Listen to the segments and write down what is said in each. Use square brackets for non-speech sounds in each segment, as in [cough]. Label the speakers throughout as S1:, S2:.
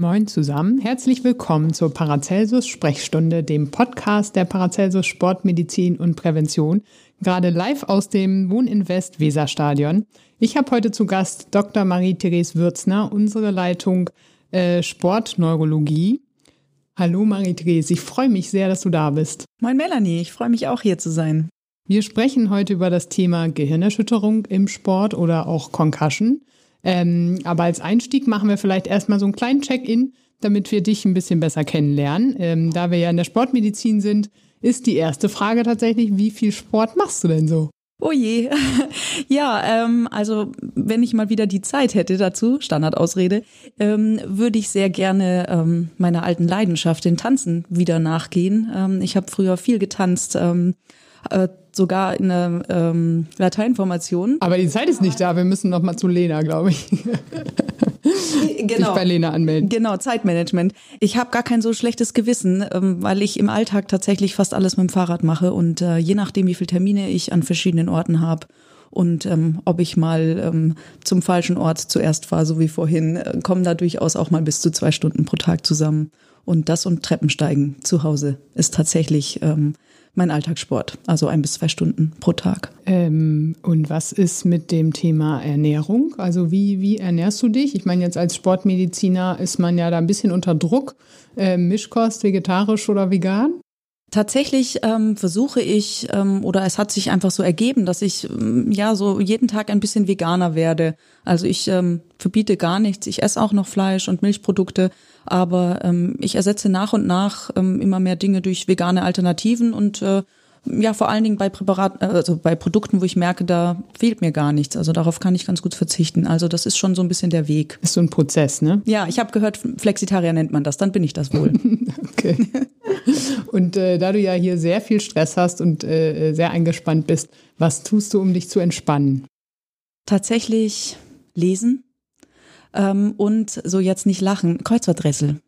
S1: Moin zusammen, herzlich willkommen zur Paracelsus Sprechstunde, dem Podcast der Paracelsus Sportmedizin und Prävention, gerade live aus dem Wohninvest Weserstadion. Ich habe heute zu Gast Dr. Marie-Therese Würzner, unsere Leitung äh, Sportneurologie. Hallo Marie-Therese, ich freue mich sehr, dass du da bist.
S2: Moin Melanie, ich freue mich auch hier zu sein.
S1: Wir sprechen heute über das Thema Gehirnerschütterung im Sport oder auch Concussion. Ähm, aber als Einstieg machen wir vielleicht erstmal so einen kleinen Check-in, damit wir dich ein bisschen besser kennenlernen. Ähm, da wir ja in der Sportmedizin sind, ist die erste Frage tatsächlich, wie viel Sport machst du denn so?
S2: Oh je. [laughs] Ja, ähm, also wenn ich mal wieder die Zeit hätte dazu, Standardausrede, ähm, würde ich sehr gerne ähm, meiner alten Leidenschaft, den Tanzen, wieder nachgehen. Ähm, ich habe früher viel getanzt, ähm, äh, sogar in der ähm, Lateinformation.
S1: Aber die Zeit ist nicht da, wir müssen noch mal zu Lena, glaube ich. [laughs]
S2: genau. Dich
S1: bei Lena anmelden.
S2: Genau, Zeitmanagement. Ich habe gar kein so schlechtes Gewissen, ähm, weil ich im Alltag tatsächlich fast alles mit dem Fahrrad mache und äh, je nachdem, wie viele Termine ich an verschiedenen Orten habe und ähm, ob ich mal ähm, zum falschen Ort zuerst fahre, so wie vorhin, äh, kommen da durchaus auch mal bis zu zwei Stunden pro Tag zusammen. Und das und Treppensteigen zu Hause ist tatsächlich ähm, mein Alltagssport, also ein bis zwei Stunden pro Tag.
S1: Ähm, und was ist mit dem Thema Ernährung? Also wie, wie ernährst du dich? Ich meine, jetzt als Sportmediziner ist man ja da ein bisschen unter Druck. Äh, Mischkost, vegetarisch oder vegan?
S2: Tatsächlich ähm, versuche ich, ähm, oder es hat sich einfach so ergeben, dass ich ähm, ja so jeden Tag ein bisschen veganer werde. Also ich ähm, verbiete gar nichts. Ich esse auch noch Fleisch und Milchprodukte, aber ähm, ich ersetze nach und nach ähm, immer mehr Dinge durch vegane Alternativen und äh, ja, vor allen Dingen bei Präparaten, also bei Produkten, wo ich merke, da fehlt mir gar nichts. Also darauf kann ich ganz gut verzichten. Also das ist schon so ein bisschen der Weg.
S1: Ist so ein Prozess, ne?
S2: Ja, ich habe gehört, Flexitarier nennt man das, dann bin ich das wohl. [laughs]
S1: okay. Und äh, da du ja hier sehr viel Stress hast und äh, sehr eingespannt bist, was tust du, um dich zu entspannen?
S2: Tatsächlich lesen ähm, und so jetzt nicht lachen, Kreuzworträtsel.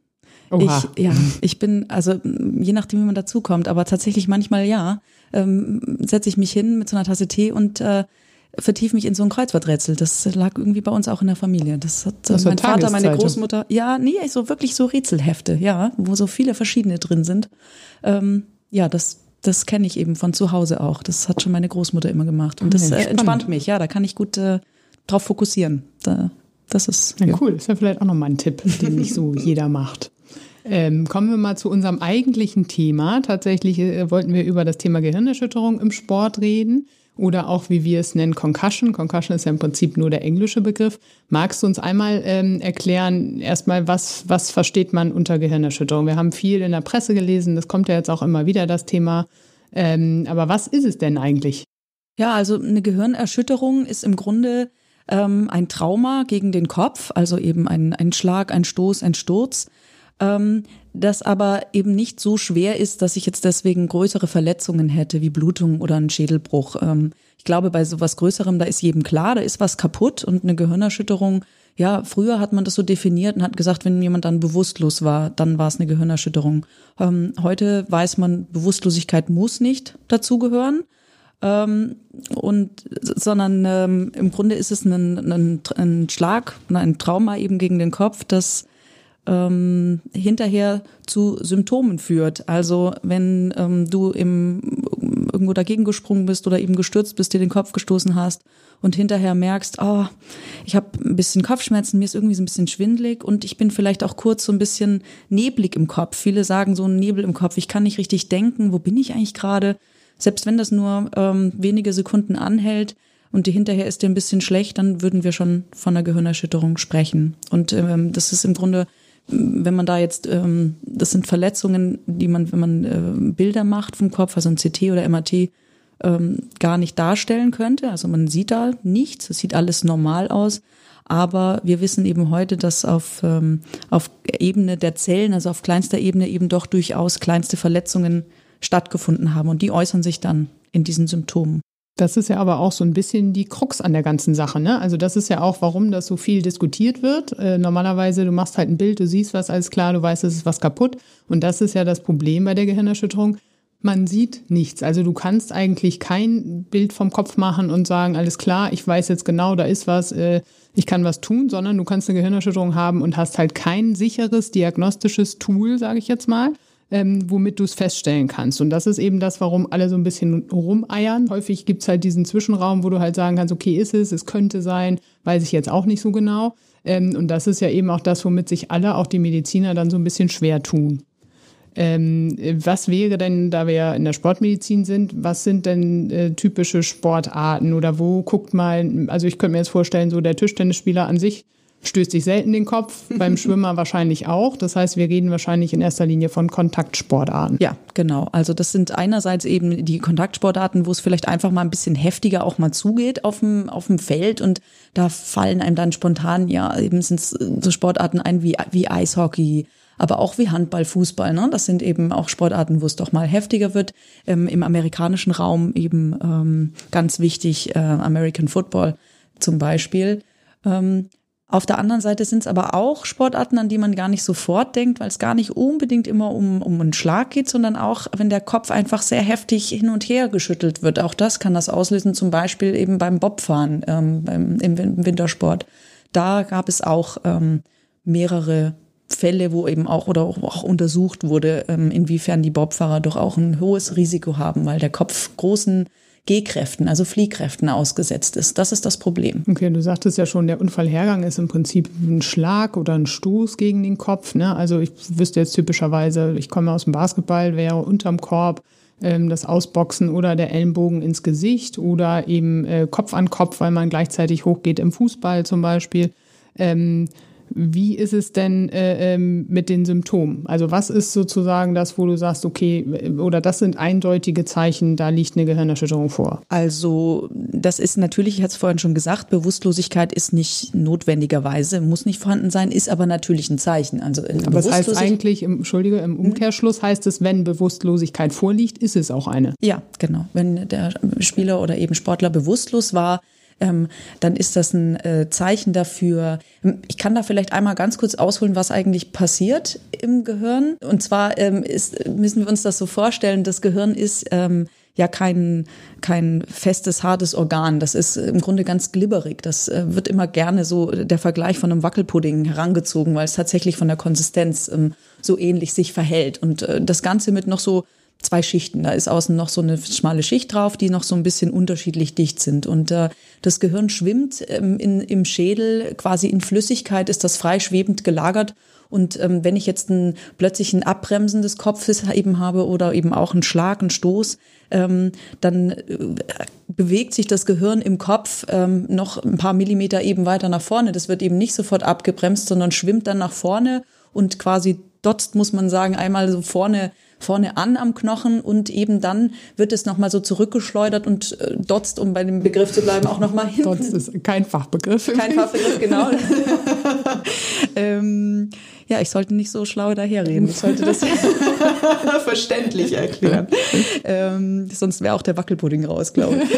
S2: Oha. Ich, ja, ich bin, also je nachdem, wie man dazukommt, aber tatsächlich manchmal ja, ähm, setze ich mich hin mit so einer Tasse Tee und äh, vertiefe mich in so ein Kreuzworträtsel. Das lag irgendwie bei uns auch in der Familie. Das hat das mein Vater, meine Großmutter. Ja, nee, so wirklich so Rätselhefte, ja, wo so viele verschiedene drin sind. Ähm, ja, das das kenne ich eben von zu Hause auch. Das hat schon meine Großmutter immer gemacht. Und das äh, entspannt mich, ja, da kann ich gut äh, drauf fokussieren. Da, das ist.
S1: Ja, ja. cool. Ist ja vielleicht auch nochmal ein Tipp, den nicht so jeder macht. Ähm, kommen wir mal zu unserem eigentlichen Thema. Tatsächlich äh, wollten wir über das Thema Gehirnerschütterung im Sport reden oder auch, wie wir es nennen, Concussion. Concussion ist ja im Prinzip nur der englische Begriff. Magst du uns einmal ähm, erklären, erstmal, was, was versteht man unter Gehirnerschütterung? Wir haben viel in der Presse gelesen, das kommt ja jetzt auch immer wieder, das Thema. Ähm, aber was ist es denn eigentlich?
S2: Ja, also eine Gehirnerschütterung ist im Grunde ähm, ein Trauma gegen den Kopf, also eben ein, ein Schlag, ein Stoß, ein Sturz ähm, das aber eben nicht so schwer ist, dass ich jetzt deswegen größere Verletzungen hätte, wie Blutung oder einen Schädelbruch. Ähm, ich glaube, bei sowas Größerem, da ist jedem klar, da ist was kaputt und eine Gehirnerschütterung. Ja, früher hat man das so definiert und hat gesagt, wenn jemand dann bewusstlos war, dann war es eine Gehirnerschütterung. Ähm, heute weiß man, Bewusstlosigkeit muss nicht dazugehören. Ähm, und sondern ähm, im Grunde ist es ein, ein, ein Schlag, ein Trauma eben gegen den Kopf, das ähm, hinterher zu Symptomen führt. Also wenn ähm, du im, irgendwo dagegen gesprungen bist oder eben gestürzt bist, dir den Kopf gestoßen hast und hinterher merkst, oh, ich habe ein bisschen Kopfschmerzen, mir ist irgendwie so ein bisschen schwindlig und ich bin vielleicht auch kurz so ein bisschen neblig im Kopf. Viele sagen so ein Nebel im Kopf, ich kann nicht richtig denken, wo bin ich eigentlich gerade? Selbst wenn das nur ähm, wenige Sekunden anhält, und hinterher ist dir ein bisschen schlecht, dann würden wir schon von einer Gehirnerschütterung sprechen. Und ähm, das ist im Grunde wenn man da jetzt, ähm, das sind Verletzungen, die man, wenn man äh, Bilder macht vom Kopf, also ein CT oder MRT, ähm, gar nicht darstellen könnte. Also man sieht da nichts, es sieht alles normal aus. Aber wir wissen eben heute, dass auf, ähm, auf Ebene der Zellen, also auf kleinster Ebene eben doch durchaus kleinste Verletzungen stattgefunden haben. Und die äußern sich dann in diesen Symptomen.
S1: Das ist ja aber auch so ein bisschen die Krux an der ganzen Sache. Ne? Also das ist ja auch, warum das so viel diskutiert wird. Äh, normalerweise, du machst halt ein Bild, du siehst was, alles klar, du weißt, es ist was kaputt. Und das ist ja das Problem bei der Gehirnerschütterung. Man sieht nichts. Also du kannst eigentlich kein Bild vom Kopf machen und sagen, alles klar, ich weiß jetzt genau, da ist was, äh, ich kann was tun, sondern du kannst eine Gehirnerschütterung haben und hast halt kein sicheres diagnostisches Tool, sage ich jetzt mal ähm, womit du es feststellen kannst. Und das ist eben das, warum alle so ein bisschen rumeiern. Häufig gibt's halt diesen Zwischenraum, wo du halt sagen kannst, okay, ist es, es könnte sein, weiß ich jetzt auch nicht so genau. Ähm, und das ist ja eben auch das, womit sich alle, auch die Mediziner, dann so ein bisschen schwer tun. Ähm, was wäre denn, da wir ja in der Sportmedizin sind, was sind denn äh, typische Sportarten oder wo guckt mal, also ich könnte mir jetzt vorstellen, so der Tischtennisspieler an sich stößt sich selten den Kopf, [laughs] beim Schwimmer wahrscheinlich auch. Das heißt, wir reden wahrscheinlich in erster Linie von Kontaktsportarten.
S2: Ja, genau. Also das sind einerseits eben die Kontaktsportarten, wo es vielleicht einfach mal ein bisschen heftiger auch mal zugeht auf dem, auf dem Feld und da fallen einem dann spontan ja eben sind so Sportarten ein wie, wie Eishockey, aber auch wie Handball, Fußball. Ne? Das sind eben auch Sportarten, wo es doch mal heftiger wird. Ähm, Im amerikanischen Raum eben ähm, ganz wichtig äh, American Football zum Beispiel. Ähm, auf der anderen Seite sind es aber auch Sportarten, an die man gar nicht sofort denkt, weil es gar nicht unbedingt immer um, um einen Schlag geht, sondern auch, wenn der Kopf einfach sehr heftig hin und her geschüttelt wird. Auch das kann das auslösen, zum Beispiel eben beim Bobfahren ähm, beim, im Wintersport. Da gab es auch ähm, mehrere Fälle, wo eben auch oder auch untersucht wurde, ähm, inwiefern die Bobfahrer doch auch ein hohes Risiko haben, weil der Kopf großen Gehkräften, also Fliehkräften ausgesetzt ist. Das ist das Problem.
S1: Okay, du sagtest ja schon, der Unfallhergang ist im Prinzip ein Schlag oder ein Stoß gegen den Kopf. Ne? Also ich wüsste jetzt typischerweise, ich komme aus dem Basketball, wäre unterm Korb ähm, das Ausboxen oder der Ellenbogen ins Gesicht oder eben äh, Kopf an Kopf, weil man gleichzeitig hochgeht im Fußball zum Beispiel. Ähm, wie ist es denn äh, ähm, mit den Symptomen? Also was ist sozusagen das, wo du sagst, okay, oder das sind eindeutige Zeichen, da liegt eine Gehirnerschütterung vor?
S2: Also das ist natürlich, ich hatte es vorhin schon gesagt, Bewusstlosigkeit ist nicht notwendigerweise, muss nicht vorhanden sein, ist aber natürlich ein Zeichen. Also
S1: aber es heißt eigentlich, im, Entschuldige, im Umkehrschluss heißt es, wenn Bewusstlosigkeit vorliegt, ist es auch eine.
S2: Ja, genau. Wenn der Spieler oder eben Sportler bewusstlos war, ähm, dann ist das ein äh, Zeichen dafür. Ich kann da vielleicht einmal ganz kurz ausholen, was eigentlich passiert im Gehirn. Und zwar ähm, ist, müssen wir uns das so vorstellen, das Gehirn ist ähm, ja kein, kein festes, hartes Organ. Das ist im Grunde ganz glibberig. Das äh, wird immer gerne so der Vergleich von einem Wackelpudding herangezogen, weil es tatsächlich von der Konsistenz ähm, so ähnlich sich verhält. Und äh, das Ganze mit noch so zwei Schichten. Da ist außen noch so eine schmale Schicht drauf, die noch so ein bisschen unterschiedlich dicht sind. Und äh, das Gehirn schwimmt ähm, in, im Schädel quasi in Flüssigkeit, ist das freischwebend gelagert. Und ähm, wenn ich jetzt ein, plötzlich ein Abbremsen des Kopfes eben habe oder eben auch einen Schlag, einen Stoß, ähm, dann äh, bewegt sich das Gehirn im Kopf ähm, noch ein paar Millimeter eben weiter nach vorne. Das wird eben nicht sofort abgebremst, sondern schwimmt dann nach vorne und quasi dotzt, muss man sagen, einmal so vorne vorne an am Knochen und eben dann wird es nochmal so zurückgeschleudert und äh, dotzt, um bei dem Begriff zu bleiben, auch nochmal hinten.
S1: Dotzt ist kein Fachbegriff.
S2: Kein Fachbegriff, genau. [laughs] ähm, ja, ich sollte nicht so schlau daherreden. Ich sollte das [laughs] [laughs] verständlich erklären. ähm, sonst wäre auch der Wackelpudding raus, glaube ich.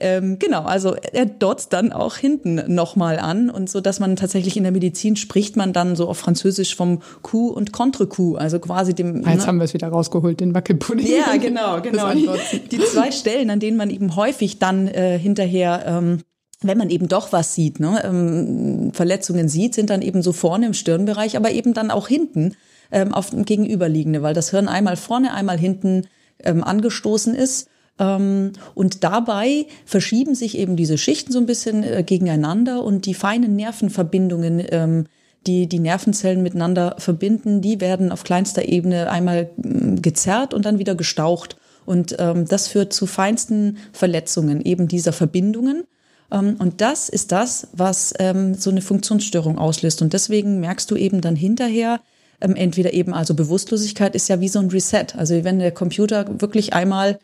S2: Ähm, genau, also er dotzt dann auch hinten nochmal an und so, dass man tatsächlich in der Medizin spricht man dann so auf Französisch vom Coup und Contre-Coup, also quasi dem.
S1: Jetzt ne? haben wir es wieder rausgeholt, den Wackelpudding.
S2: Ja, genau, [laughs] genau. Die, die, zwei Stellen, an denen man eben häufig dann äh, hinterher ähm, wenn man eben doch was sieht, ne, ähm, Verletzungen sieht, sind dann eben so vorne im Stirnbereich, aber eben dann auch hinten ähm, auf dem Gegenüberliegende, weil das Hirn einmal vorne, einmal hinten ähm, angestoßen ist. Ähm, und dabei verschieben sich eben diese Schichten so ein bisschen äh, gegeneinander und die feinen Nervenverbindungen, ähm, die die Nervenzellen miteinander verbinden, die werden auf kleinster Ebene einmal mm, gezerrt und dann wieder gestaucht. Und ähm, das führt zu feinsten Verletzungen eben dieser Verbindungen. Und das ist das, was so eine Funktionsstörung auslöst. Und deswegen merkst du eben dann hinterher, entweder eben also Bewusstlosigkeit ist ja wie so ein Reset. Also wenn der Computer wirklich einmal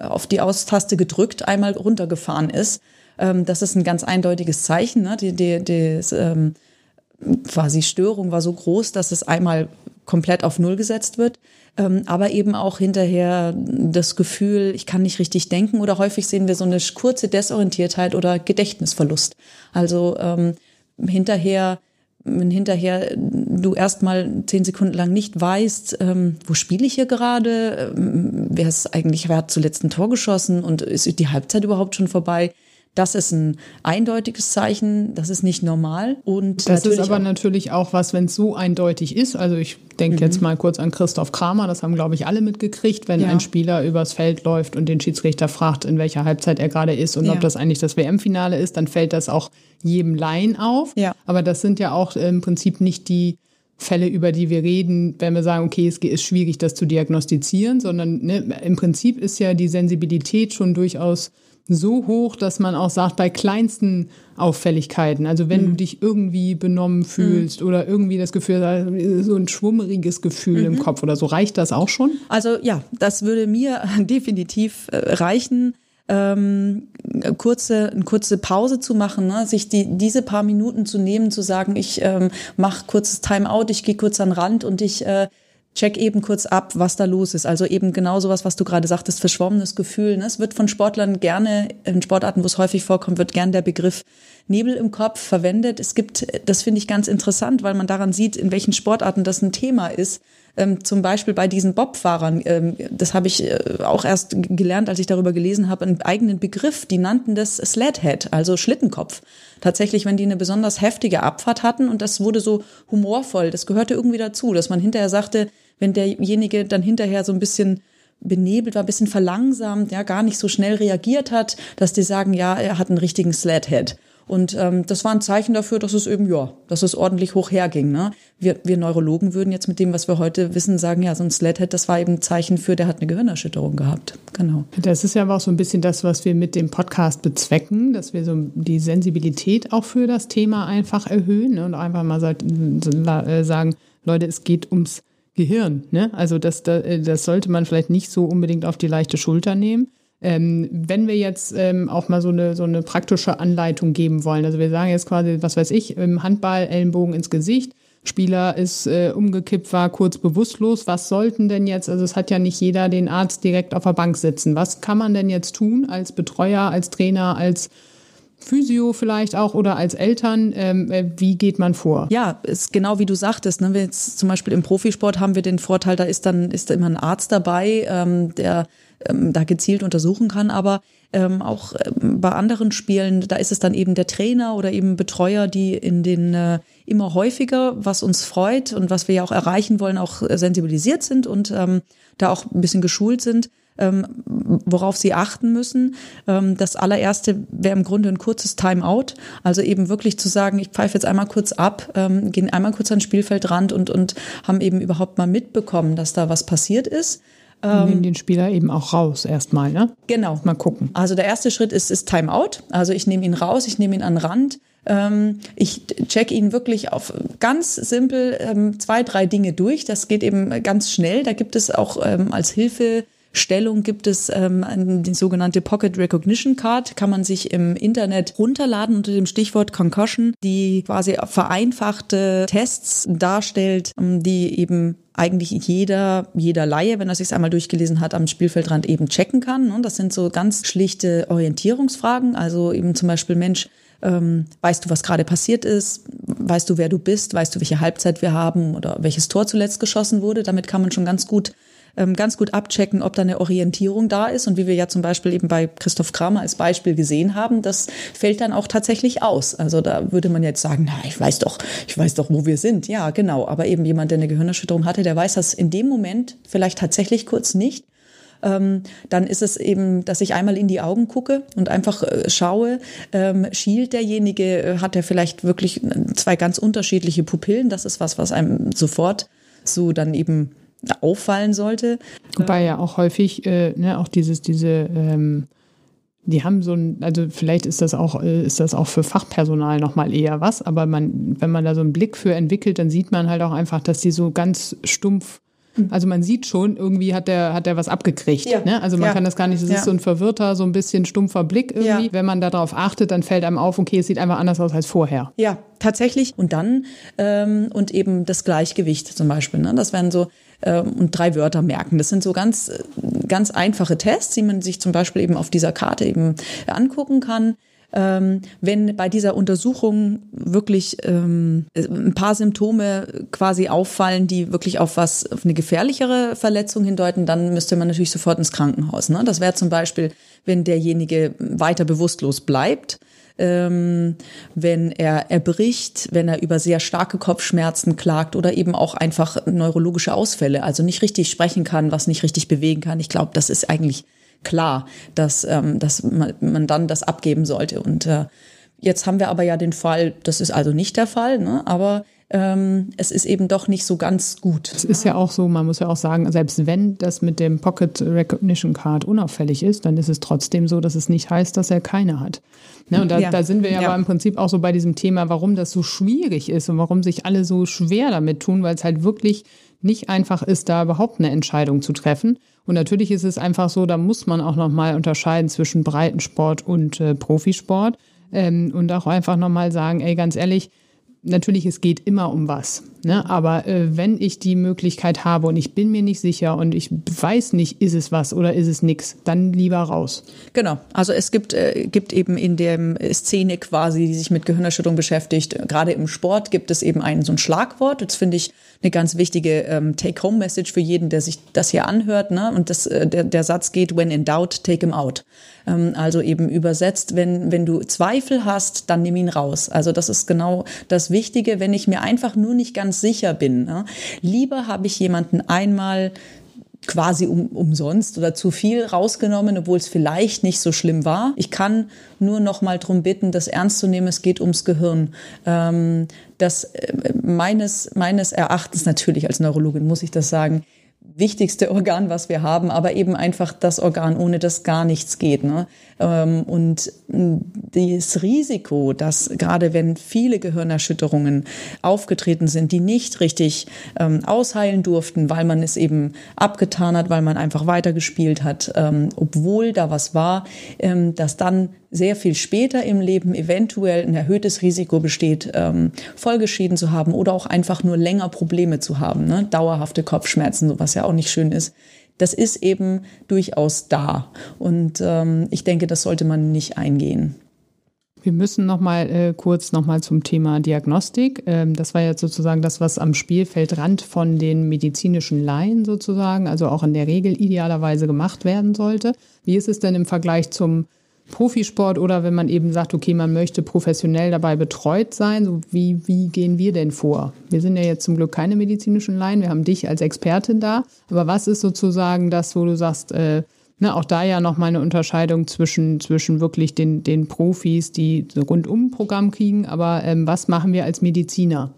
S2: auf die Austaste gedrückt, einmal runtergefahren ist, das ist ein ganz eindeutiges Zeichen. Ne? Die, die, die, quasi Störung war so groß, dass es einmal komplett auf Null gesetzt wird. Ähm, aber eben auch hinterher das Gefühl, ich kann nicht richtig denken oder häufig sehen wir so eine kurze Desorientiertheit oder Gedächtnisverlust. Also ähm, hinterher wenn hinterher du erstmal zehn Sekunden lang nicht weißt, ähm, wo spiele ich hier gerade, ähm, wer ist eigentlich, wer hat zuletzt ein Tor geschossen und ist die Halbzeit überhaupt schon vorbei? Das ist ein eindeutiges Zeichen, das ist nicht normal. Und
S1: das ist aber natürlich auch was, wenn es so eindeutig ist. Also ich denke mhm. jetzt mal kurz an Christoph Kramer, das haben, glaube ich, alle mitgekriegt, wenn ja. ein Spieler übers Feld läuft und den Schiedsrichter fragt, in welcher Halbzeit er gerade ist und ja. ob das eigentlich das WM-Finale ist, dann fällt das auch jedem Laien auf. Ja. Aber das sind ja auch im Prinzip nicht die Fälle, über die wir reden, wenn wir sagen, okay, es ist schwierig, das zu diagnostizieren, sondern ne, im Prinzip ist ja die Sensibilität schon durchaus so hoch, dass man auch sagt, bei kleinsten Auffälligkeiten, also wenn mhm. du dich irgendwie benommen fühlst mhm. oder irgendwie das Gefühl, so ein schwummeriges Gefühl mhm. im Kopf oder so, reicht das auch schon?
S2: Also ja, das würde mir [laughs] definitiv äh, reichen. Ähm, kurze, eine kurze Pause zu machen, ne? sich die, diese paar Minuten zu nehmen, zu sagen, ich ähm, mache kurzes Timeout, ich gehe kurz an den Rand und ich äh, check eben kurz ab, was da los ist. Also eben genau sowas, was du gerade sagtest, verschwommenes Gefühl. Ne? Es wird von Sportlern gerne, in Sportarten, wo es häufig vorkommt, wird gern der Begriff Nebel im Kopf verwendet. Es gibt, das finde ich ganz interessant, weil man daran sieht, in welchen Sportarten das ein Thema ist. Ähm, zum Beispiel bei diesen Bobfahrern, ähm, das habe ich äh, auch erst gelernt, als ich darüber gelesen habe, einen eigenen Begriff. Die nannten das Sledhead, also Schlittenkopf. Tatsächlich, wenn die eine besonders heftige Abfahrt hatten und das wurde so humorvoll, das gehörte irgendwie dazu, dass man hinterher sagte, wenn derjenige dann hinterher so ein bisschen benebelt war, ein bisschen verlangsamt, ja, gar nicht so schnell reagiert hat, dass die sagen, ja, er hat einen richtigen Sledhead. Und ähm, das war ein Zeichen dafür, dass es eben, ja, dass es ordentlich hoch herging. Ne? Wir, wir Neurologen würden jetzt mit dem, was wir heute wissen, sagen, ja, so ein Sledhead, das war eben ein Zeichen für, der hat eine Gehirnerschütterung gehabt. Genau.
S1: Das ist ja aber auch so ein bisschen das, was wir mit dem Podcast bezwecken, dass wir so die Sensibilität auch für das Thema einfach erhöhen ne? und einfach mal äh, sagen, Leute, es geht ums Gehirn. Ne? Also das, das sollte man vielleicht nicht so unbedingt auf die leichte Schulter nehmen. Ähm, wenn wir jetzt ähm, auch mal so eine, so eine praktische Anleitung geben wollen, also wir sagen jetzt quasi, was weiß ich, im Handball Ellenbogen ins Gesicht, Spieler ist äh, umgekippt, war kurz bewusstlos. Was sollten denn jetzt, also es hat ja nicht jeder den Arzt direkt auf der Bank sitzen. Was kann man denn jetzt tun als Betreuer, als Trainer, als Physio vielleicht auch oder als Eltern, ähm, äh, wie geht man vor?
S2: Ja, ist genau wie du sagtest. Ne? Wir jetzt zum Beispiel im Profisport haben wir den Vorteil, da ist dann ist immer ein Arzt dabei, ähm, der ähm, da gezielt untersuchen kann. Aber ähm, auch ähm, bei anderen Spielen, da ist es dann eben der Trainer oder eben Betreuer, die in den äh, immer häufiger, was uns freut und was wir ja auch erreichen wollen, auch sensibilisiert sind und ähm, da auch ein bisschen geschult sind ähm, worauf sie achten müssen. Ähm, das allererste wäre im Grunde ein kurzes Timeout. Also eben wirklich zu sagen, ich pfeife jetzt einmal kurz ab, ähm, gehen einmal kurz ans Spielfeldrand und, und haben eben überhaupt mal mitbekommen, dass da was passiert ist.
S1: Und nehmen den Spieler eben auch raus erstmal, ne?
S2: Genau.
S1: Mal gucken.
S2: Also der erste Schritt ist, ist Timeout. Also ich nehme ihn raus, ich nehme ihn an den Rand. Ähm, ich check ihn wirklich auf ganz simpel ähm, zwei, drei Dinge durch. Das geht eben ganz schnell. Da gibt es auch ähm, als Hilfe Stellung gibt es ähm, die sogenannte Pocket Recognition Card, kann man sich im Internet runterladen unter dem Stichwort Concussion, die quasi vereinfachte Tests darstellt, ähm, die eben eigentlich jeder, jeder Laie, wenn er sich einmal durchgelesen hat, am Spielfeldrand eben checken kann. Und das sind so ganz schlichte Orientierungsfragen. Also eben zum Beispiel, Mensch, ähm, weißt du, was gerade passiert ist? Weißt du, wer du bist? Weißt du, welche Halbzeit wir haben oder welches Tor zuletzt geschossen wurde? Damit kann man schon ganz gut ganz gut abchecken, ob da eine Orientierung da ist. Und wie wir ja zum Beispiel eben bei Christoph Kramer als Beispiel gesehen haben, das fällt dann auch tatsächlich aus. Also da würde man jetzt sagen, na, ich weiß doch, ich weiß doch, wo wir sind. Ja, genau. Aber eben jemand, der eine Gehirnerschütterung hatte, der weiß das in dem Moment vielleicht tatsächlich kurz nicht ähm, dann ist es eben, dass ich einmal in die Augen gucke und einfach äh, schaue, ähm, schielt derjenige, äh, hat er vielleicht wirklich äh, zwei ganz unterschiedliche Pupillen. Das ist was, was einem sofort so dann eben auffallen sollte.
S1: Wobei ja auch häufig, äh, ne, auch dieses, diese, ähm, die haben so ein, also vielleicht ist das auch, äh, ist das auch für Fachpersonal nochmal eher was, aber man, wenn man da so einen Blick für entwickelt, dann sieht man halt auch einfach, dass die so ganz stumpf Mhm. Also man sieht schon, irgendwie hat der, hat der was abgekriegt. Ja. Ne? Also man ja. kann das gar nicht, das ja. ist so ein verwirrter, so ein bisschen stumpfer Blick irgendwie. Wenn man darauf achtet, dann fällt einem auf, okay, es sieht einfach anders aus als vorher.
S2: Ja, tatsächlich. Und dann, ähm, und eben das Gleichgewicht zum Beispiel. Ne? Das wären so, und drei Wörter merken. Das sind so ganz, ganz einfache Tests, die man sich zum Beispiel eben auf dieser Karte eben angucken kann. Ähm, wenn bei dieser Untersuchung wirklich ähm, ein paar Symptome quasi auffallen, die wirklich auf was, auf eine gefährlichere Verletzung hindeuten, dann müsste man natürlich sofort ins Krankenhaus. Ne? Das wäre zum Beispiel, wenn derjenige weiter bewusstlos bleibt, ähm, wenn er erbricht, wenn er über sehr starke Kopfschmerzen klagt oder eben auch einfach neurologische Ausfälle, also nicht richtig sprechen kann, was nicht richtig bewegen kann. Ich glaube, das ist eigentlich klar, dass, ähm, dass man, man dann das abgeben sollte. Und äh, jetzt haben wir aber ja den Fall, das ist also nicht der Fall, ne? aber ähm, es ist eben doch nicht so ganz gut.
S1: Es ist ja auch so, man muss ja auch sagen, selbst wenn das mit dem Pocket Recognition Card unauffällig ist, dann ist es trotzdem so, dass es nicht heißt, dass er keine hat. Ne, und da, ja. da sind wir ja, ja. aber im Prinzip auch so bei diesem Thema, warum das so schwierig ist und warum sich alle so schwer damit tun, weil es halt wirklich nicht einfach ist, da überhaupt eine Entscheidung zu treffen. Und natürlich ist es einfach so, da muss man auch nochmal unterscheiden zwischen Breitensport und äh, Profisport ähm, und auch einfach nochmal sagen, ey, ganz ehrlich, natürlich, es geht immer um was. Ne? Aber äh, wenn ich die Möglichkeit habe und ich bin mir nicht sicher und ich weiß nicht, ist es was oder ist es nix, dann lieber raus.
S2: Genau. Also es gibt, äh, gibt eben in der Szene quasi, die sich mit Gehirnerschütterung beschäftigt, gerade im Sport gibt es eben ein so ein Schlagwort. Das finde ich eine ganz wichtige ähm, Take-Home-Message für jeden, der sich das hier anhört. Ne? Und das, äh, der, der Satz geht, when in doubt, take him out. Ähm, also eben übersetzt, wenn, wenn du Zweifel hast, dann nimm ihn raus. Also das ist genau das Wichtige, wenn ich mir einfach nur nicht ganz sicher bin. Ne? Lieber habe ich jemanden einmal quasi um, umsonst oder zu viel rausgenommen, obwohl es vielleicht nicht so schlimm war. Ich kann nur noch mal darum bitten, das ernst zu nehmen. Es geht ums Gehirn. Ähm, das äh, meines meines Erachtens natürlich als Neurologin muss ich das sagen wichtigste Organ, was wir haben, aber eben einfach das Organ, ohne das gar nichts geht. Ne? Ähm, und das Risiko, dass gerade wenn viele Gehirnerschütterungen aufgetreten sind, die nicht richtig ähm, ausheilen durften, weil man es eben abgetan hat, weil man einfach weitergespielt hat, ähm, obwohl da was war, dass dann sehr viel später im Leben eventuell ein erhöhtes Risiko besteht, ähm, Folgeschäden zu haben oder auch einfach nur länger Probleme zu haben, ne? dauerhafte Kopfschmerzen, was ja auch nicht schön ist. Das ist eben durchaus da. Und ähm, ich denke, das sollte man nicht eingehen.
S1: Wir müssen noch mal äh, kurz noch mal zum Thema Diagnostik. Ähm, das war jetzt sozusagen das, was am Spielfeldrand von den medizinischen Laien sozusagen, also auch in der Regel idealerweise gemacht werden sollte. Wie ist es denn im Vergleich zum Profisport oder wenn man eben sagt, okay, man möchte professionell dabei betreut sein, so wie, wie gehen wir denn vor? Wir sind ja jetzt zum Glück keine medizinischen Laien, wir haben dich als Expertin da, aber was ist sozusagen das, wo du sagst, äh, ne, auch da ja nochmal eine Unterscheidung zwischen, zwischen wirklich den, den Profis, die so rundum Programm kriegen, aber ähm, was machen wir als Mediziner?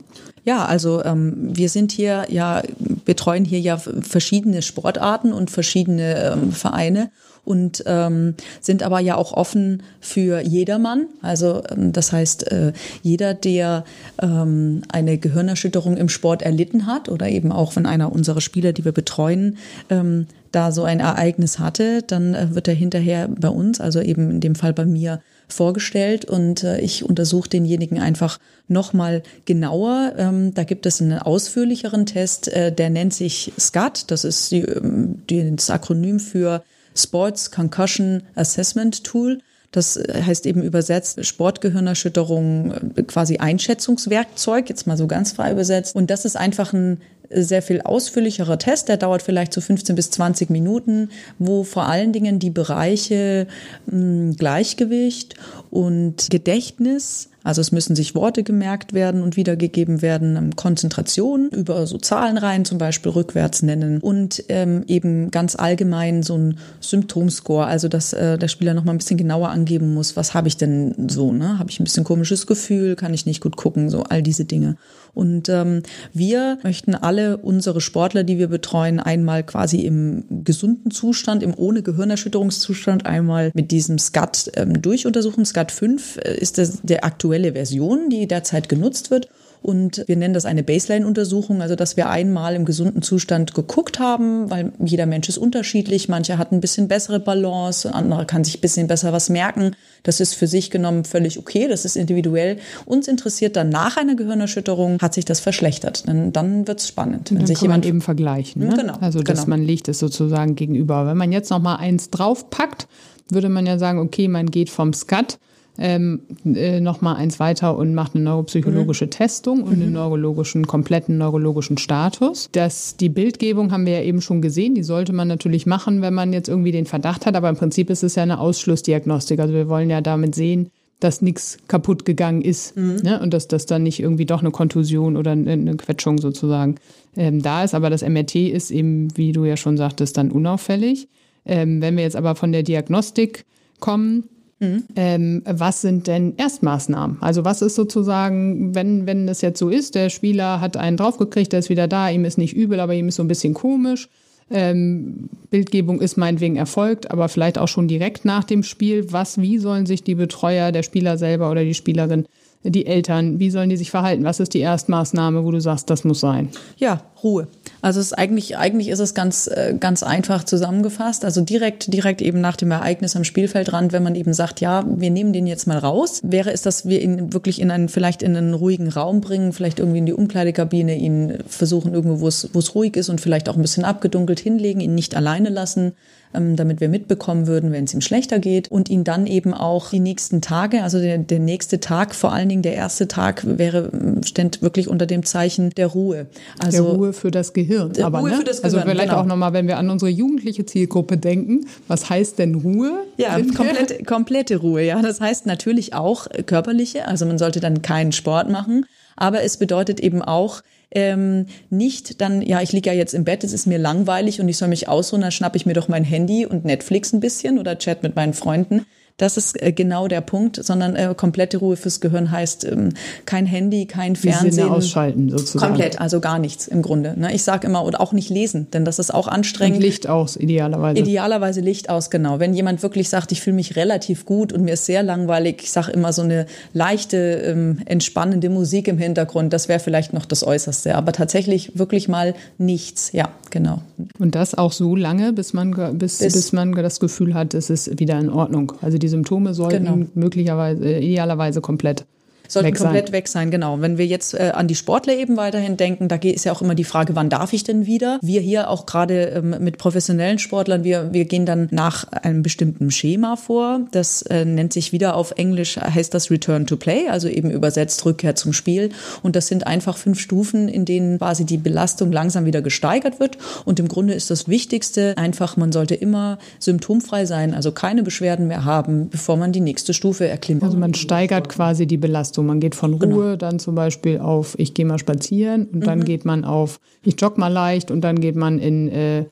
S2: Ja, also ähm, wir sind hier ja, betreuen hier ja verschiedene Sportarten und verschiedene ähm, Vereine und ähm, sind aber ja auch offen für jedermann. Also ähm, das heißt, äh, jeder, der ähm, eine Gehirnerschütterung im Sport erlitten hat oder eben auch wenn einer unserer Spieler, die wir betreuen, ähm, da so ein Ereignis hatte, dann äh, wird er hinterher bei uns, also eben in dem Fall bei mir, vorgestellt und äh, ich untersuche denjenigen einfach nochmal genauer. Ähm, da gibt es einen ausführlicheren Test, äh, der nennt sich SCAT, das ist die, ähm, das Akronym für Sports Concussion Assessment Tool. Das heißt eben übersetzt Sportgehirnerschütterung, äh, quasi Einschätzungswerkzeug, jetzt mal so ganz frei übersetzt. Und das ist einfach ein sehr viel ausführlicherer Test, der dauert vielleicht so 15 bis 20 Minuten, wo vor allen Dingen die Bereiche mh, hm, Gleichgewicht und Gedächtnis also es müssen sich Worte gemerkt werden und wiedergegeben werden, ähm, Konzentration über so Zahlenreihen zum Beispiel rückwärts nennen und ähm, eben ganz allgemein so ein Symptomscore, also dass äh, der Spieler noch mal ein bisschen genauer angeben muss, was habe ich denn so, ne? Habe ich ein bisschen komisches Gefühl, kann ich nicht gut gucken, so all diese Dinge. Und ähm, wir möchten alle unsere Sportler, die wir betreuen, einmal quasi im gesunden Zustand, im ohne Gehirnerschütterungszustand, einmal mit diesem SCAT ähm, durchuntersuchen. SCAT 5 äh, ist das, der aktuelle Version, die derzeit genutzt wird Und wir nennen das eine Baseline-Untersuchung, also dass wir einmal im gesunden Zustand geguckt haben, weil jeder Mensch ist unterschiedlich. Mancher hat ein bisschen bessere Balance, andere kann sich ein bisschen besser was merken. Das ist für sich genommen völlig okay, das ist individuell. Uns interessiert dann nach einer Gehirnerschütterung, hat sich das verschlechtert. Dann, dann wird es spannend.
S1: Wenn dann sich kann jemand man eben vergleichen. Ne? Genau. Also, dass genau. man legt es sozusagen gegenüber. Wenn man jetzt noch mal eins draufpackt, würde man ja sagen, okay, man geht vom SCAT ähm, äh, noch mal eins weiter und macht eine neuropsychologische mhm. Testung und mhm. einen neurologischen, kompletten neurologischen Status. Das, die Bildgebung haben wir ja eben schon gesehen, die sollte man natürlich machen, wenn man jetzt irgendwie den Verdacht hat, aber im Prinzip ist es ja eine Ausschlussdiagnostik. Also wir wollen ja damit sehen, dass nichts kaputt gegangen ist mhm. ne? und dass das dann nicht irgendwie doch eine Kontusion oder eine Quetschung sozusagen ähm, da ist. Aber das MRT ist eben, wie du ja schon sagtest, dann unauffällig. Ähm, wenn wir jetzt aber von der Diagnostik kommen, Mhm. Ähm, was sind denn Erstmaßnahmen? Also was ist sozusagen, wenn, wenn es jetzt so ist, der Spieler hat einen draufgekriegt, der ist wieder da, ihm ist nicht übel, aber ihm ist so ein bisschen komisch. Ähm, Bildgebung ist meinetwegen erfolgt, aber vielleicht auch schon direkt nach dem Spiel. Was, wie sollen sich die Betreuer, der Spieler selber oder die Spielerin die Eltern, wie sollen die sich verhalten? Was ist die Erstmaßnahme, wo du sagst, das muss sein?
S2: Ja, Ruhe. Also es ist eigentlich, eigentlich ist es ganz, äh, ganz einfach zusammengefasst. Also direkt, direkt eben nach dem Ereignis am Spielfeldrand, wenn man eben sagt, ja, wir nehmen den jetzt mal raus, wäre es, dass wir ihn wirklich in einen, vielleicht in einen ruhigen Raum bringen, vielleicht irgendwie in die Umkleidekabine, ihn versuchen irgendwo, wo es, wo es ruhig ist und vielleicht auch ein bisschen abgedunkelt hinlegen, ihn nicht alleine lassen, damit wir mitbekommen würden, wenn es ihm schlechter geht und ihn dann eben auch die nächsten Tage, also der, der nächste Tag, vor allen Dingen der erste Tag wäre, ständ wirklich unter dem Zeichen der Ruhe.
S1: Also der Ruhe für das Gehirn. Der aber, Ruhe ne? für das also Gehirn. Also vielleicht genau. auch nochmal, wenn wir an unsere jugendliche Zielgruppe denken, was heißt denn Ruhe?
S2: Ja, komplett, komplette Ruhe, ja. Das heißt natürlich auch körperliche, also man sollte dann keinen Sport machen, aber es bedeutet eben auch, ähm, nicht dann, ja, ich liege ja jetzt im Bett, es ist mir langweilig und ich soll mich ausruhen, dann schnappe ich mir doch mein Handy und Netflix ein bisschen oder chat mit meinen Freunden. Das ist äh, genau der Punkt, sondern äh, komplette Ruhe fürs Gehirn heißt ähm, kein Handy, kein Fernsehen. Die Sinne
S1: ausschalten sozusagen.
S2: Komplett, also gar nichts im Grunde. Ne? Ich sage immer, und auch nicht lesen, denn das ist auch anstrengend. Und
S1: Licht aus, idealerweise.
S2: Idealerweise Licht aus, genau. Wenn jemand wirklich sagt, ich fühle mich relativ gut und mir ist sehr langweilig, ich sage immer so eine leichte, ähm, entspannende Musik im Hintergrund, das wäre vielleicht noch das Äußerste. Aber tatsächlich wirklich mal nichts, ja, genau.
S1: Und das auch so lange, bis man, bis, bis, bis man das Gefühl hat, es ist wieder in Ordnung. Also die die Symptome sollten genau. möglicherweise, äh, idealerweise komplett
S2: sollten weg komplett sein. weg sein, genau. Wenn wir jetzt äh, an die Sportler eben weiterhin denken, da ist ja auch immer die Frage, wann darf ich denn wieder? Wir hier auch gerade ähm, mit professionellen Sportlern, wir, wir gehen dann nach einem bestimmten Schema vor. Das äh, nennt sich wieder auf Englisch, heißt das Return to Play, also eben übersetzt Rückkehr zum Spiel. Und das sind einfach fünf Stufen, in denen quasi die Belastung langsam wieder gesteigert wird. Und im Grunde ist das Wichtigste einfach, man sollte immer symptomfrei sein, also keine Beschwerden mehr haben, bevor man die nächste Stufe erklimmt.
S1: Also man steigert quasi die Belastung. So, man geht von genau. Ruhe genau. dann zum Beispiel auf, ich gehe mal spazieren und mhm. dann geht man auf, ich jogge mal leicht und dann geht man in äh, äh,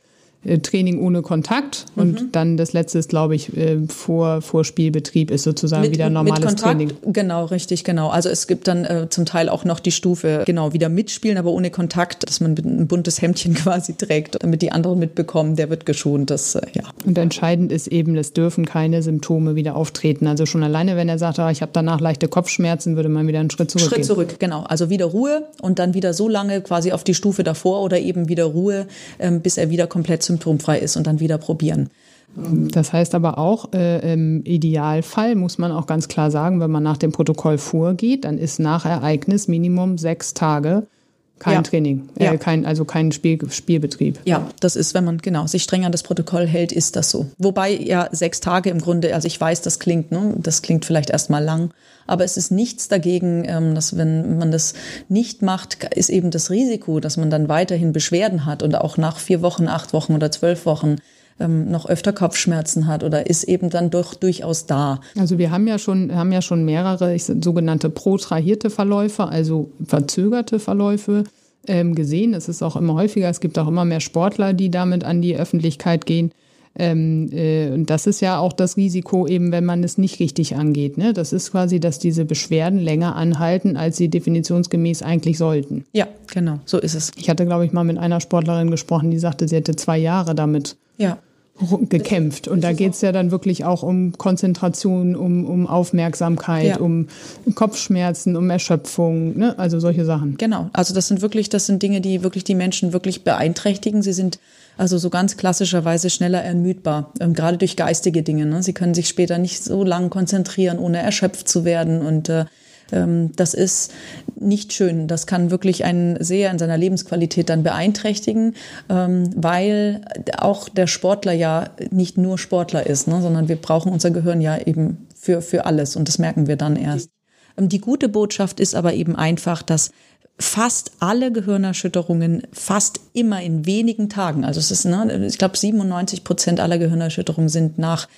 S1: Training ohne Kontakt und mhm. dann das letzte ist, glaube ich, äh, vor, vor Spielbetrieb ist sozusagen mit, wieder normales mit Kontakt, Training.
S2: Genau, richtig, genau. Also es gibt dann äh, zum Teil auch noch die Stufe, genau, wieder mitspielen, aber ohne Kontakt, dass man ein buntes Hemdchen [laughs] quasi trägt, damit die anderen mitbekommen, der wird geschont. Das, äh, ja.
S1: Und entscheidend ist eben, es dürfen keine Symptome wieder auftreten. Also schon alleine, wenn er sagt, ah, ich habe danach leichte Kopfschmerzen, würde man wieder einen Schritt zurück.
S2: Schritt zurück, genau. Also wieder Ruhe und dann wieder so lange quasi auf die Stufe davor oder eben wieder Ruhe, ähm, bis er wieder komplett zum symptomfrei ist und dann wieder probieren.
S1: Das heißt aber auch, äh, im Idealfall muss man auch ganz klar sagen, wenn man nach dem Protokoll vorgeht, dann ist nach Ereignis Minimum sechs Tage kein ja. Training, äh, ja. kein, also kein Spiel, Spielbetrieb.
S2: Ja, das ist, wenn man genau sich streng an das Protokoll hält, ist das so. Wobei ja sechs Tage im Grunde, also ich weiß, das klingt, ne, das klingt vielleicht erstmal lang, aber es ist nichts dagegen, ähm, dass wenn man das nicht macht, ist eben das Risiko, dass man dann weiterhin Beschwerden hat und auch nach vier Wochen, acht Wochen oder zwölf Wochen ähm, noch öfter Kopfschmerzen hat oder ist eben dann doch durchaus da.
S1: Also wir haben ja schon, haben ja schon mehrere sogenannte protrahierte Verläufe, also verzögerte Verläufe ähm, gesehen. Es ist auch immer häufiger, es gibt auch immer mehr Sportler, die damit an die Öffentlichkeit gehen. Ähm, äh, und das ist ja auch das Risiko, eben wenn man es nicht richtig angeht. Ne? Das ist quasi, dass diese Beschwerden länger anhalten, als sie definitionsgemäß eigentlich sollten.
S2: Ja, genau, so ist es.
S1: Ich hatte, glaube ich, mal mit einer Sportlerin gesprochen, die sagte, sie hätte zwei Jahre damit
S2: ja
S1: gekämpft. Und da geht es ja dann wirklich auch um Konzentration, um, um Aufmerksamkeit, ja. um Kopfschmerzen, um Erschöpfung, ne? also solche Sachen.
S2: Genau, also das sind wirklich, das sind Dinge, die wirklich die Menschen wirklich beeinträchtigen. Sie sind also so ganz klassischerweise schneller ermüdbar, ähm, gerade durch geistige Dinge. Ne? Sie können sich später nicht so lang konzentrieren, ohne erschöpft zu werden und äh, das ist nicht schön. Das kann wirklich einen sehr in seiner Lebensqualität dann beeinträchtigen, ähm, weil auch der Sportler ja nicht nur Sportler ist, ne, sondern wir brauchen unser Gehirn ja eben für, für alles und das merken wir dann erst. Ähm, die gute Botschaft ist aber eben einfach, dass fast alle Gehirnerschütterungen fast immer in wenigen Tagen, also es ist, ne, ich glaube 97 Prozent aller Gehirnerschütterungen sind nach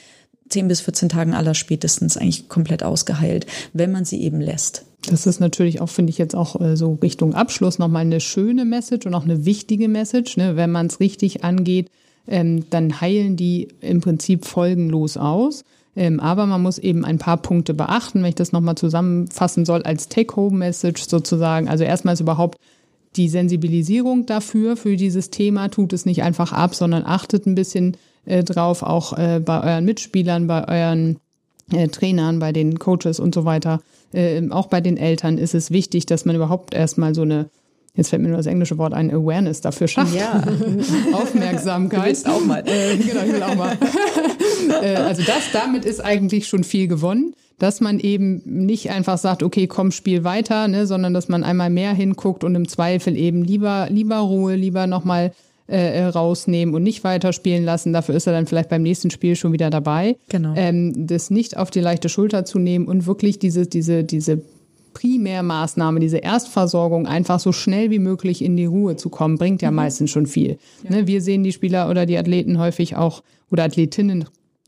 S2: 10 bis 14 Tagen aller spätestens eigentlich komplett ausgeheilt, wenn man sie eben lässt.
S1: Das ist natürlich auch, finde ich jetzt auch äh, so Richtung Abschluss nochmal eine schöne Message und auch eine wichtige Message. Ne? Wenn man es richtig angeht, ähm, dann heilen die im Prinzip folgenlos aus. Ähm, aber man muss eben ein paar Punkte beachten, wenn ich das nochmal zusammenfassen soll, als Take-Home-Message sozusagen. Also erstmal ist überhaupt die Sensibilisierung dafür, für dieses Thema, tut es nicht einfach ab, sondern achtet ein bisschen äh, drauf, auch äh, bei euren Mitspielern, bei euren äh, Trainern, bei den Coaches und so weiter. Äh, auch bei den Eltern ist es wichtig, dass man überhaupt erstmal so eine Jetzt fällt mir nur das englische Wort ein, Awareness dafür schafft. Ja. [laughs] Aufmerksamkeit. Du
S2: auch mal.
S1: Äh, genau, ich will auch mal. [laughs] äh, also das, damit ist eigentlich schon viel gewonnen, dass man eben nicht einfach sagt, okay, komm, spiel weiter, ne, sondern dass man einmal mehr hinguckt und im Zweifel eben lieber, lieber Ruhe, lieber nochmal äh, äh, rausnehmen und nicht weiterspielen lassen. Dafür ist er dann vielleicht beim nächsten Spiel schon wieder dabei.
S2: Genau.
S1: Ähm, das nicht auf die leichte Schulter zu nehmen und wirklich diese, diese, diese Primärmaßnahme, diese Erstversorgung einfach so schnell wie möglich in die Ruhe zu kommen, bringt ja mhm. meistens schon viel. Ja. Ne, wir sehen die Spieler oder die Athleten häufig auch oder Athletinnen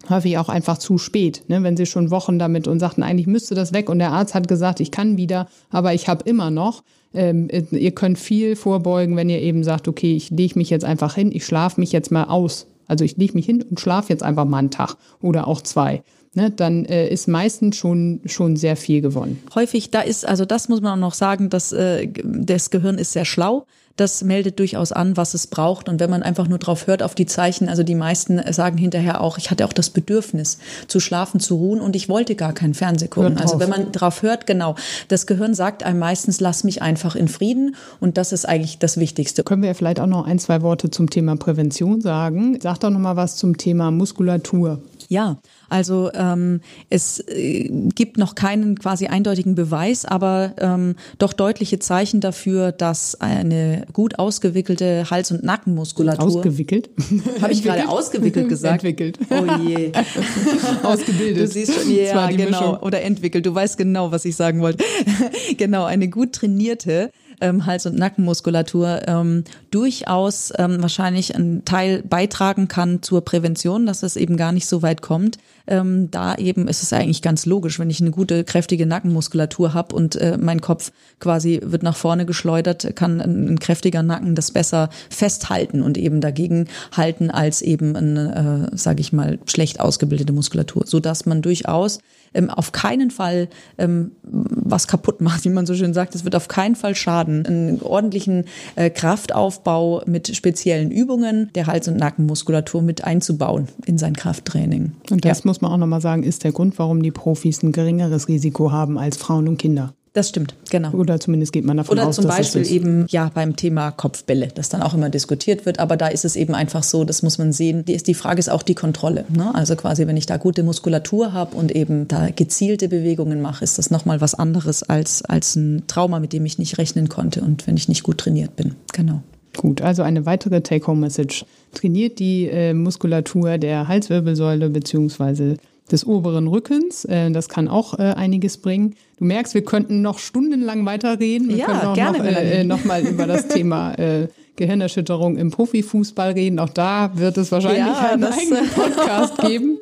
S1: häufig auch einfach zu spät, ne, wenn sie schon Wochen damit und sagten, eigentlich müsste das weg und der Arzt hat gesagt, ich kann wieder, aber ich habe immer noch. Ähm, ihr könnt viel vorbeugen, wenn ihr eben sagt, okay, ich lege mich jetzt einfach hin, ich schlafe mich jetzt mal aus. Also ich lege mich hin und schlafe jetzt einfach mal einen Tag oder auch zwei. Ne, dann äh, ist meistens schon, schon sehr viel gewonnen.
S2: Häufig, da ist, also das muss man auch noch sagen, dass äh, das Gehirn ist sehr schlau das meldet durchaus an, was es braucht. Und wenn man einfach nur drauf hört, auf die Zeichen, also die meisten sagen hinterher auch, ich hatte auch das Bedürfnis zu schlafen, zu ruhen und ich wollte gar keinen Fernseh gucken. Also wenn man drauf hört, genau, das Gehirn sagt einem meistens, lass mich einfach in Frieden und das ist eigentlich das Wichtigste.
S1: Können wir vielleicht auch noch ein, zwei Worte zum Thema Prävention sagen? Sag doch noch mal was zum Thema Muskulatur.
S2: Ja, also ähm, es äh, gibt noch keinen quasi eindeutigen Beweis, aber ähm, doch deutliche Zeichen dafür, dass eine gut ausgewickelte Hals- und Nackenmuskulatur.
S1: Ausgewickelt? [laughs]
S2: Habe ich gerade ausgewickelt gesagt?
S1: Entwickelt.
S2: Oh je. [laughs]
S1: Ausgebildet.
S2: Du siehst schon, ja, genau. Mischung. Oder entwickelt. Du weißt genau, was ich sagen wollte. [laughs] genau, eine gut trainierte ähm, Hals- und Nackenmuskulatur ähm, durchaus ähm, wahrscheinlich einen Teil beitragen kann zur Prävention, dass es eben gar nicht so weit kommt. Ähm, da eben ist es eigentlich ganz logisch, wenn ich eine gute, kräftige Nackenmuskulatur habe und äh, mein Kopf quasi wird nach vorne geschleudert, kann ein, ein, kräftiger Nacken das besser festhalten und eben dagegen halten als eben eine, äh, sage ich mal, schlecht ausgebildete Muskulatur, so dass man durchaus ähm, auf keinen Fall ähm, was kaputt macht, [laughs] wie man so schön sagt. Es wird auf keinen Fall schaden. Einen ordentlichen äh, Kraftaufbau mit speziellen Übungen der Hals- und Nackenmuskulatur mit einzubauen in sein Krafttraining.
S1: Und das ja. muss man auch nochmal sagen, ist der Grund, warum die Profis ein geringeres Risiko haben als Frauen und Kinder.
S2: Das stimmt, genau.
S1: Oder zumindest geht man davon
S2: Oder
S1: aus,
S2: dass Oder zum Beispiel eben ja beim Thema Kopfbälle, das dann auch immer diskutiert wird. Aber da ist es eben einfach so, das muss man sehen. Die, die Frage ist auch die Kontrolle. Ne? Also quasi, wenn ich da gute Muskulatur habe und eben da gezielte Bewegungen mache, ist das nochmal was anderes als, als ein Trauma, mit dem ich nicht rechnen konnte und wenn ich nicht gut trainiert bin. Genau.
S1: Gut, also eine weitere Take-Home-Message. Trainiert die äh, Muskulatur der Halswirbelsäule beziehungsweise des oberen Rückens. Äh, das kann auch äh, einiges bringen. Du merkst, wir könnten noch stundenlang weiterreden. Wir
S2: ja,
S1: können auch
S2: gerne,
S1: noch, äh, noch mal über das [laughs] Thema äh, Gehirnerschütterung im Profifußball reden. Auch da wird es wahrscheinlich ja, einen eigenen [laughs] Podcast geben.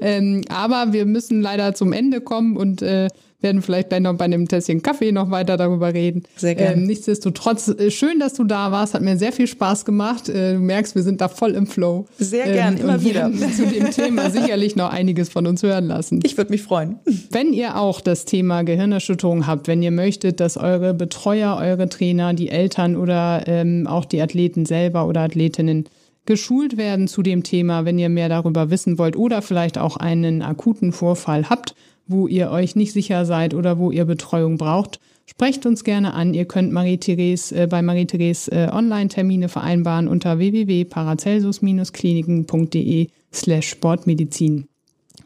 S1: Ähm, aber wir müssen leider zum Ende kommen und äh, werden vielleicht gleich noch bei einem Tässchen Kaffee noch weiter darüber reden.
S2: Sehr gerne.
S1: Ähm, nichtsdestotrotz, äh, schön, dass du da warst. Hat mir sehr viel Spaß gemacht. Äh, du merkst, wir sind da voll im Flow.
S2: Sehr gern, ähm, immer wieder. [laughs]
S1: zu dem Thema [laughs] sicherlich noch einiges von uns hören lassen.
S2: Ich würde mich freuen.
S1: Wenn ihr auch das Thema Gehirnerschütterung habt, wenn ihr möchtet, dass eure Betreuer, eure Trainer, die Eltern oder ähm, auch die Athleten selber oder Athletinnen geschult werden zu dem Thema, wenn ihr mehr darüber wissen wollt oder vielleicht auch einen akuten Vorfall habt, wo ihr euch nicht sicher seid oder wo ihr Betreuung braucht, sprecht uns gerne an. Ihr könnt Marie-Therese äh, bei Marie-Therese äh, Online-Termine vereinbaren unter www.paracelsus-kliniken.de slash Sportmedizin.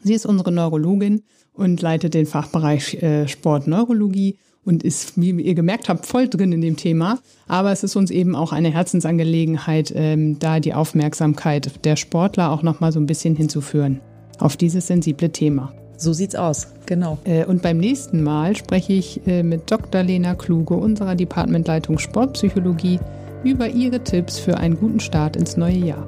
S1: Sie ist unsere Neurologin und leitet den Fachbereich äh, Sportneurologie und ist, wie ihr gemerkt habt, voll drin in dem Thema. Aber es ist uns eben auch eine Herzensangelegenheit, ähm, da die Aufmerksamkeit der Sportler auch nochmal so ein bisschen hinzuführen auf dieses sensible Thema.
S2: So sieht's aus, genau.
S1: Äh, und beim nächsten Mal spreche ich äh, mit Dr. Lena Kluge, unserer Departmentleitung Sportpsychologie, über ihre Tipps für einen guten Start ins neue Jahr.